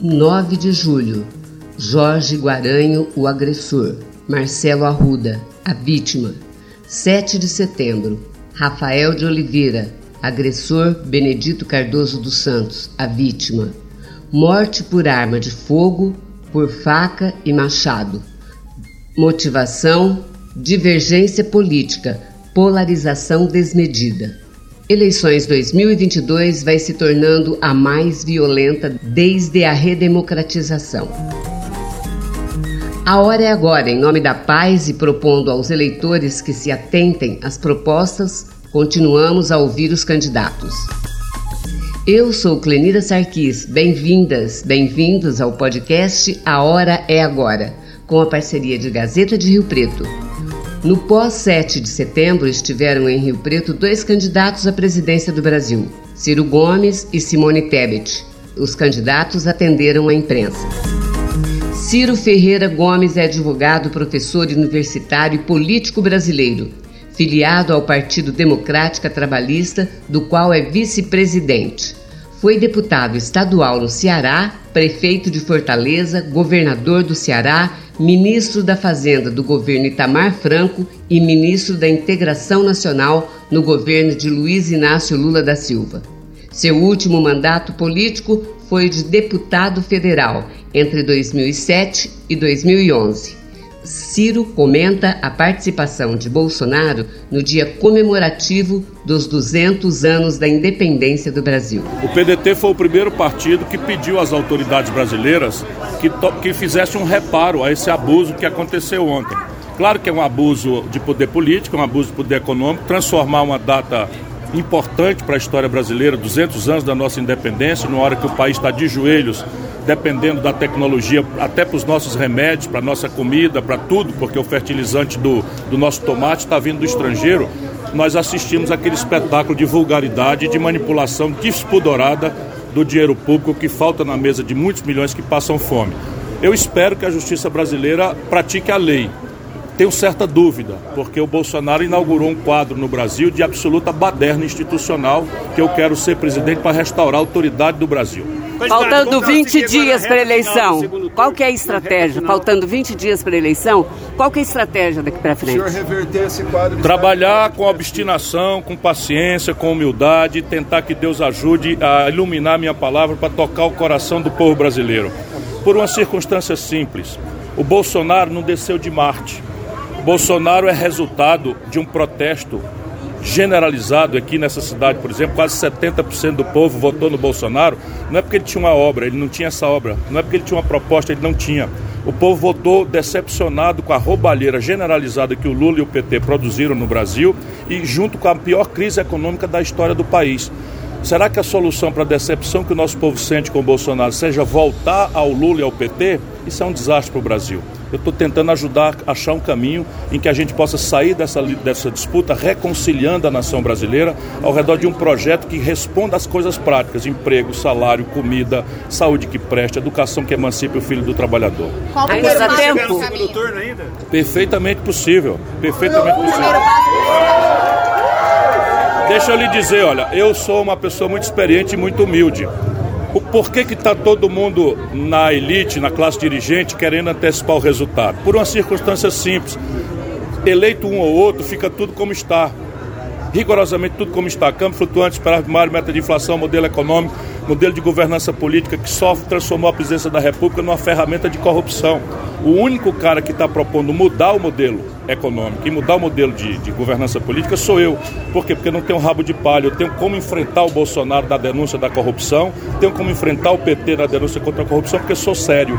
9 de julho, Jorge Guaranho, o agressor. Marcelo Arruda, a vítima. 7 de setembro, Rafael de Oliveira, agressor Benedito Cardoso dos Santos, a vítima. Morte por arma de fogo, por faca e machado. Motivação: divergência política, polarização desmedida. Eleições 2022 vai se tornando a mais violenta desde a redemocratização. A hora é agora, em nome da paz e propondo aos eleitores que se atentem às propostas, continuamos a ouvir os candidatos. Eu sou Clenida Sarquis. Bem-vindas, bem-vindos ao podcast A Hora é Agora, com a parceria de Gazeta de Rio Preto. No pós-7 de setembro estiveram em Rio Preto dois candidatos à presidência do Brasil, Ciro Gomes e Simone Tebet. Os candidatos atenderam a imprensa. Ciro Ferreira Gomes é advogado, professor universitário e político brasileiro, filiado ao Partido Democrática Trabalhista, do qual é vice-presidente. Foi deputado estadual no Ceará, prefeito de Fortaleza, governador do Ceará, ministro da Fazenda do governo Itamar Franco e ministro da Integração Nacional no governo de Luiz Inácio Lula da Silva. Seu último mandato político foi de deputado federal entre 2007 e 2011. Ciro comenta a participação de Bolsonaro no dia comemorativo dos 200 anos da independência do Brasil. O PDT foi o primeiro partido que pediu às autoridades brasileiras que, que fizesse um reparo a esse abuso que aconteceu ontem. Claro que é um abuso de poder político, é um abuso de poder econômico, transformar uma data importante para a história brasileira, 200 anos da nossa independência, numa hora que o país está de joelhos, dependendo da tecnologia, até para os nossos remédios, para a nossa comida, para tudo, porque o fertilizante do, do nosso tomate está vindo do estrangeiro. Nós assistimos aquele espetáculo de vulgaridade, de manipulação despudorada do dinheiro público que falta na mesa de muitos milhões que passam fome. Eu espero que a justiça brasileira pratique a lei, tenho certa dúvida, porque o Bolsonaro inaugurou um quadro no Brasil de absoluta baderna institucional, que eu quero ser presidente para restaurar a autoridade do Brasil. Faltando 20 dias para a eleição, qual que é a estratégia? Faltando 20 dias para a eleição, qual que é a estratégia daqui para frente? Trabalhar com obstinação, com paciência, com humildade, tentar que Deus ajude a iluminar minha palavra para tocar o coração do povo brasileiro. Por uma circunstância simples, o Bolsonaro não desceu de Marte. Bolsonaro é resultado de um protesto generalizado aqui nessa cidade, por exemplo, quase 70% do povo votou no Bolsonaro. Não é porque ele tinha uma obra, ele não tinha essa obra. Não é porque ele tinha uma proposta, ele não tinha. O povo votou decepcionado com a roubalheira generalizada que o Lula e o PT produziram no Brasil e junto com a pior crise econômica da história do país. Será que a solução para a decepção que o nosso povo sente com o Bolsonaro seja voltar ao Lula e ao PT? Isso é um desastre para o Brasil. Eu estou tentando ajudar a achar um caminho em que a gente possa sair dessa, dessa disputa reconciliando a nação brasileira ao redor de um projeto que responda às coisas práticas: emprego, salário, comida, saúde que preste, educação que emancipe o filho do trabalhador. Qual ainda dá tempo? Perfeitamente possível. Perfeitamente possível. Deixa eu lhe dizer, olha, eu sou uma pessoa muito experiente e muito humilde. Porquê que está todo mundo na elite, na classe dirigente, querendo antecipar o resultado? Por uma circunstância simples. Eleito um ou outro, fica tudo como está rigorosamente tudo como está. Câmbio flutuante, esperar primário, meta de inflação, modelo econômico, modelo de governança política que só transformou a presidência da República numa ferramenta de corrupção. O único cara que está propondo mudar o modelo econômico e mudar o modelo de, de, governança política sou eu. Por quê? Porque não tenho rabo de palha, eu tenho como enfrentar o Bolsonaro na denúncia da corrupção, tenho como enfrentar o PT na denúncia contra a corrupção, porque sou sério.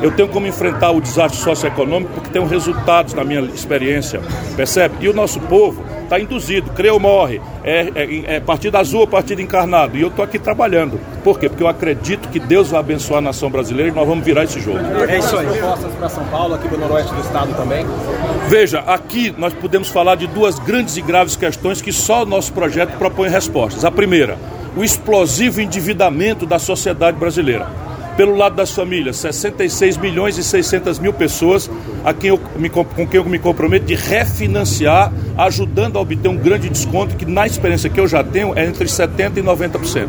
Eu tenho como enfrentar o desastre socioeconômico porque tenho resultados na minha experiência, percebe? E o nosso povo está induzido, crê ou morre, é, é, é partido azul ou partido encarnado. E eu estou aqui trabalhando. Por quê? Porque eu acredito que Deus vai abençoar a nação brasileira e nós vamos virar esse jogo. É isso aí. propostas para São Paulo, aqui do noroeste do estado também? Veja, aqui nós podemos falar de duas grandes e graves questões que só o nosso projeto propõe respostas. A primeira, o explosivo endividamento da sociedade brasileira pelo lado das famílias, 66 milhões e 600 mil pessoas a quem eu me, com quem eu me comprometo de refinanciar, ajudando a obter um grande desconto que, na experiência que eu já tenho, é entre 70% e 90%.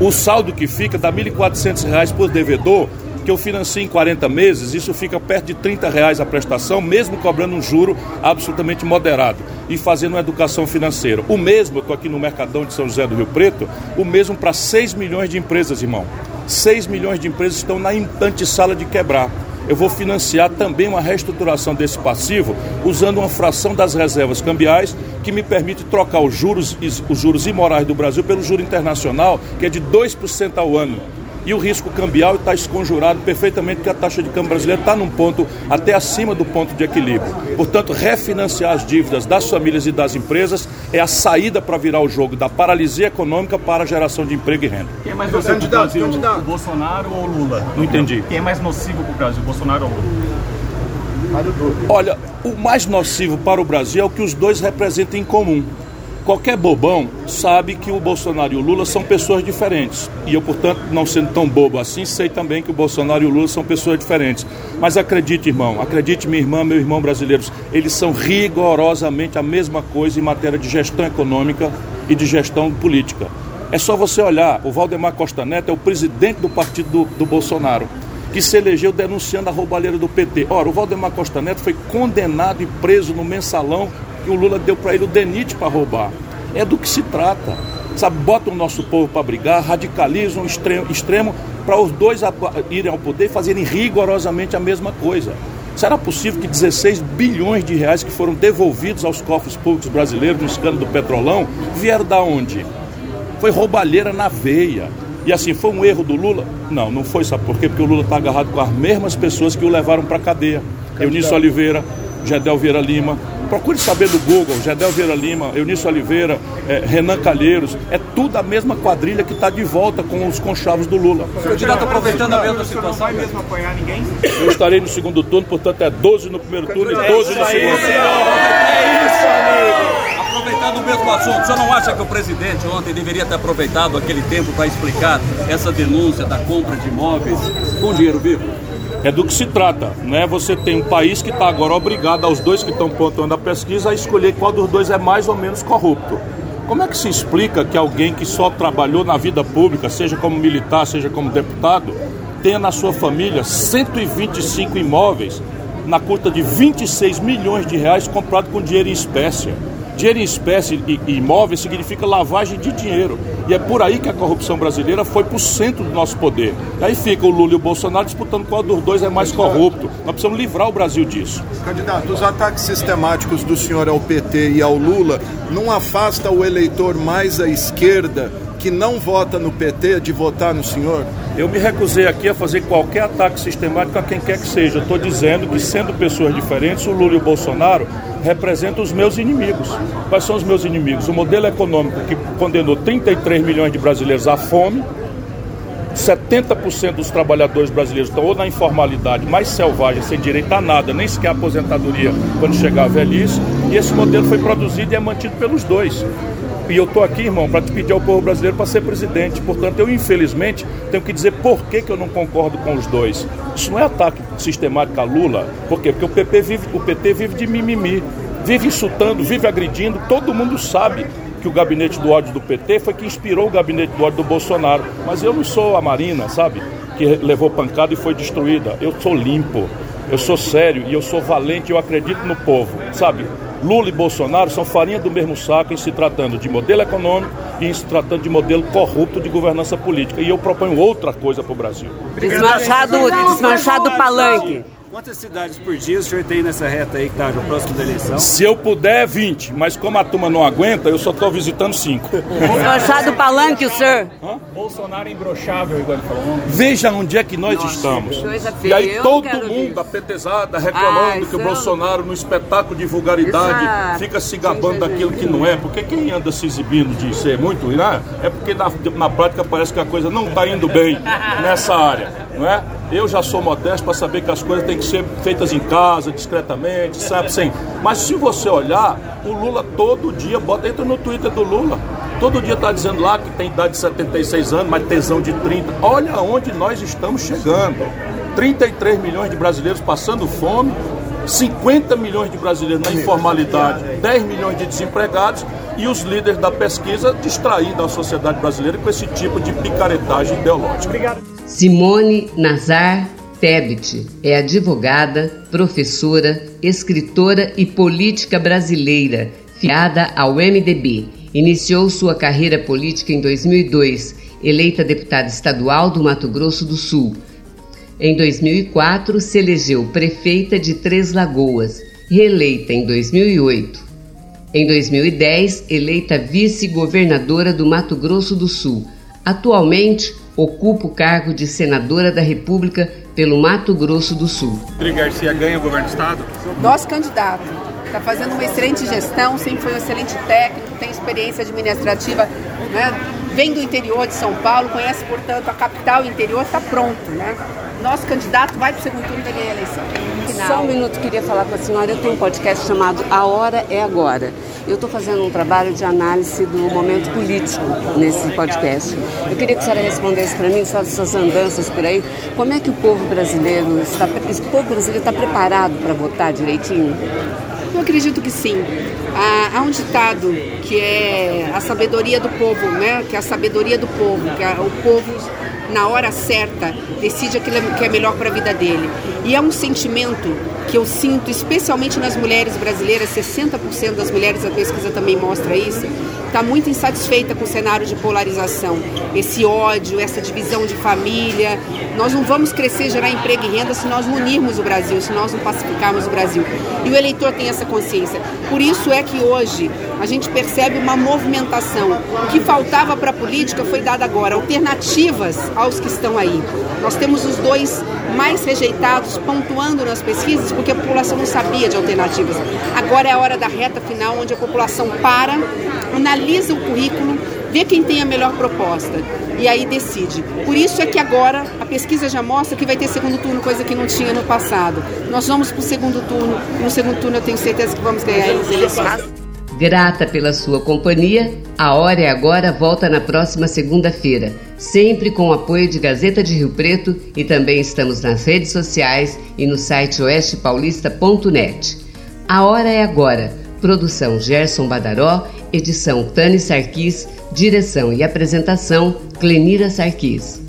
O saldo que fica dá R$ 1.400 por devedor, que eu financio em 40 meses, isso fica perto de 30 reais a prestação, mesmo cobrando um juro absolutamente moderado e fazendo uma educação financeira. O mesmo, eu estou aqui no Mercadão de São José do Rio Preto, o mesmo para 6 milhões de empresas, irmão. 6 milhões de empresas estão na antessala de quebrar. Eu vou financiar também uma reestruturação desse passivo usando uma fração das reservas cambiais que me permite trocar os juros, os juros imorais do Brasil pelo juro internacional, que é de 2% ao ano e o risco cambial está esconjurado perfeitamente que a taxa de câmbio brasileira está num ponto até acima do ponto de equilíbrio. Portanto, refinanciar as dívidas das famílias e das empresas é a saída para virar o jogo da paralisia econômica para a geração de emprego e renda. Quem é mais nocivo para o Brasil, o Bolsonaro ou Lula? Não entendi. Quem é mais nocivo para o Brasil, Bolsonaro ou Lula? Olha, o mais nocivo para o Brasil é o que os dois representam em comum. Qualquer bobão sabe que o Bolsonaro e o Lula são pessoas diferentes. E eu, portanto, não sendo tão bobo assim, sei também que o Bolsonaro e o Lula são pessoas diferentes. Mas acredite, irmão, acredite, minha irmã, meu irmão brasileiros, eles são rigorosamente a mesma coisa em matéria de gestão econômica e de gestão política. É só você olhar, o Valdemar Costa Neto é o presidente do partido do, do Bolsonaro que se elegeu denunciando a roubalheira do PT. Ora, o Valdemar Costa Neto foi condenado e preso no mensalão que o Lula deu para ele o DENIT para roubar. É do que se trata. Sabe, botam o nosso povo para brigar, radicalizam o extremo, extremo para os dois irem ao poder e fazerem rigorosamente a mesma coisa. Será possível que 16 bilhões de reais que foram devolvidos aos cofres públicos brasileiros no escândalo do Petrolão vieram da onde? Foi roubalheira na veia. E assim, foi um erro do Lula? Não, não foi, sabe por quê? Porque o Lula está agarrado com as mesmas pessoas que o levaram para a cadeia. Eunício Oliveira, Gedel Vieira Lima, Procure saber do Google, Gedel Vieira Lima, Eunício Oliveira, é, Renan Calheiros. É tudo a mesma quadrilha que está de volta com os conchavos do Lula. Candidato, aproveitando a mesma situação. Não vai mesmo apoiar ninguém? Eu estarei no segundo turno, portanto é 12 no primeiro turno e 12 no segundo. É isso, amigo! Aproveitando o mesmo assunto, você não acha que o presidente ontem deveria ter aproveitado aquele tempo para explicar essa denúncia da compra de imóveis com dinheiro vivo? É do que se trata, né? Você tem um país que está agora obrigado aos dois que estão pontuando a pesquisa a escolher qual dos dois é mais ou menos corrupto. Como é que se explica que alguém que só trabalhou na vida pública, seja como militar, seja como deputado, tenha na sua família 125 imóveis na custa de 26 milhões de reais comprado com dinheiro em espécie? Dinheiro em espécie e imóveis significa lavagem de dinheiro. E é por aí que a corrupção brasileira foi para o centro do nosso poder. E aí fica o Lula e o Bolsonaro disputando qual dos dois é mais corrupto. Nós precisamos livrar o Brasil disso. Candidato, os ataques sistemáticos do senhor ao PT e ao Lula não afasta o eleitor mais à esquerda que não vota no PT de votar no senhor? Eu me recusei aqui a fazer qualquer ataque sistemático a quem quer que seja. Estou dizendo que, sendo pessoas diferentes, o Lula e o Bolsonaro representam os meus inimigos. Quais são os meus inimigos? O modelo econômico que condenou 33 milhões de brasileiros à fome, 70% dos trabalhadores brasileiros estão ou na informalidade mais selvagem, sem direito a nada, nem sequer a aposentadoria quando chegar a velhice, e esse modelo foi produzido e é mantido pelos dois. E eu estou aqui, irmão, para te pedir ao povo brasileiro para ser presidente. Portanto, eu, infelizmente, tenho que dizer por que, que eu não concordo com os dois. Isso não é ataque sistemático a Lula. Por quê? Porque o PT vive, o PT vive de mimimi, vive insultando, vive agredindo. Todo mundo sabe que o gabinete do ódio do PT foi que inspirou o gabinete do ódio do Bolsonaro. Mas eu não sou a Marina, sabe? Que levou pancada e foi destruída. Eu sou limpo, eu sou sério e eu sou valente, eu acredito no povo, sabe? Lula e Bolsonaro são farinha do mesmo saco em se tratando de modelo econômico e em se tratando de modelo corrupto de governança política. E eu proponho outra coisa para o Brasil. Desmanchado, desmanchado palanque. Quantas cidades por dia o senhor tem nessa reta aí que está no próximo da eleição? Se eu puder, 20. Mas como a turma não aguenta, eu só estou visitando 5. Desmanchado palanque, o senhor. Hã? Bolsonaro embroxável, igual ele falou. Veja onde é que nós Nossa, estamos. E aí todo mundo, a petezada, reclamando ah, que o Bolsonaro, no espetáculo de vulgaridade, Exato. fica se gabando daquilo que não é. Porque quem anda se exibindo de ser muito, né? é porque na, na prática parece que a coisa não está indo bem nessa área, não é? Eu já sou modesto para saber que as coisas têm que ser feitas em casa, discretamente, sabe? Sem. Mas se você olhar, o Lula todo dia, bota, entra no Twitter do Lula, todo dia está dizendo lá que tem idade de 76 anos, mas tesão de 30. Olha onde nós estamos chegando. 33 milhões de brasileiros passando fome, 50 milhões de brasileiros na informalidade, 10 milhões de desempregados e os líderes da pesquisa distraindo a sociedade brasileira com esse tipo de picaretagem ideológica. Obrigado. Simone Nazar Tebet é advogada, professora, escritora e política brasileira, fiada ao MDB. Iniciou sua carreira política em 2002, eleita deputada estadual do Mato Grosso do Sul. Em 2004, se elegeu prefeita de Três Lagoas, reeleita em 2008. Em 2010, eleita vice-governadora do Mato Grosso do Sul. Atualmente, ocupa o cargo de senadora da República pelo Mato Grosso do Sul. Rodrigo Garcia ganha o governo do Estado? Nosso candidato está fazendo uma excelente gestão, sempre foi um excelente técnico, tem experiência administrativa, né? Vem do interior de São Paulo, conhece, portanto, a capital e interior, está pronto. Né? Nosso candidato vai para o segundo turno e ganhar a eleição. Só um minuto, queria falar com a senhora. Eu tenho um podcast chamado A Hora é Agora. Eu estou fazendo um trabalho de análise do momento político nesse podcast. Eu queria que a senhora respondesse para mim, sabe, suas andanças por aí, como é que o povo brasileiro está, o povo brasileiro está preparado para votar direitinho? Eu acredito que sim. Há, há, um ditado que é a sabedoria do povo, né? Que é a sabedoria do povo, que é o povo na hora certa decide aquilo que é melhor para a vida dele. E é um sentimento que eu sinto, especialmente nas mulheres brasileiras, 60% das mulheres, a pesquisa também mostra isso, está muito insatisfeita com o cenário de polarização, esse ódio, essa divisão de família. Nós não vamos crescer, gerar emprego e renda se nós não unirmos o Brasil, se nós não pacificarmos o Brasil. E o eleitor tem essa consciência. Por isso é que hoje a gente percebe uma movimentação. O que faltava para a política foi dado agora, alternativas aos que estão aí. Nós temos os dois mais rejeitados pontuando nas pesquisas porque a população não sabia de alternativas. Agora é a hora da reta final, onde a população para, analisa o currículo, vê quem tem a melhor proposta e aí decide. Por isso é que agora a pesquisa já mostra que vai ter segundo turno, coisa que não tinha no passado. Nós vamos para o segundo turno no segundo turno eu tenho certeza que vamos ganhar eleições. Grata pela sua companhia, a Hora é Agora volta na próxima segunda-feira, sempre com o apoio de Gazeta de Rio Preto e também estamos nas redes sociais e no site oestepaulista.net. A Hora é Agora Produção Gerson Badaró, edição Tani Sarquis, direção e apresentação Clenira Sarquis.